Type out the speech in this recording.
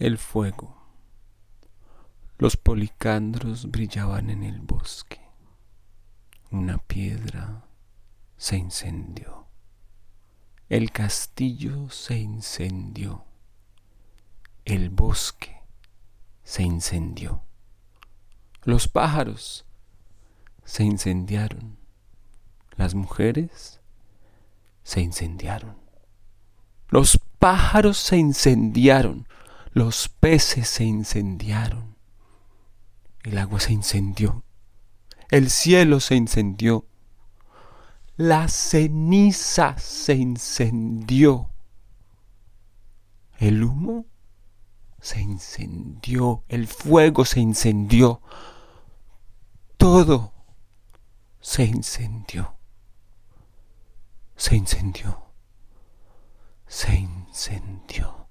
el fuego. Los policandros brillaban en el bosque. Una piedra se incendió. El castillo se incendió. El bosque se incendió. Los pájaros se incendiaron. Las mujeres se incendiaron. Los pájaros se incendiaron. Los peces se incendiaron. El agua se incendió. El cielo se incendió. La ceniza se incendió. El humo se incendió. El fuego se incendió. Todo se incendió. Se incendió. Se incendió.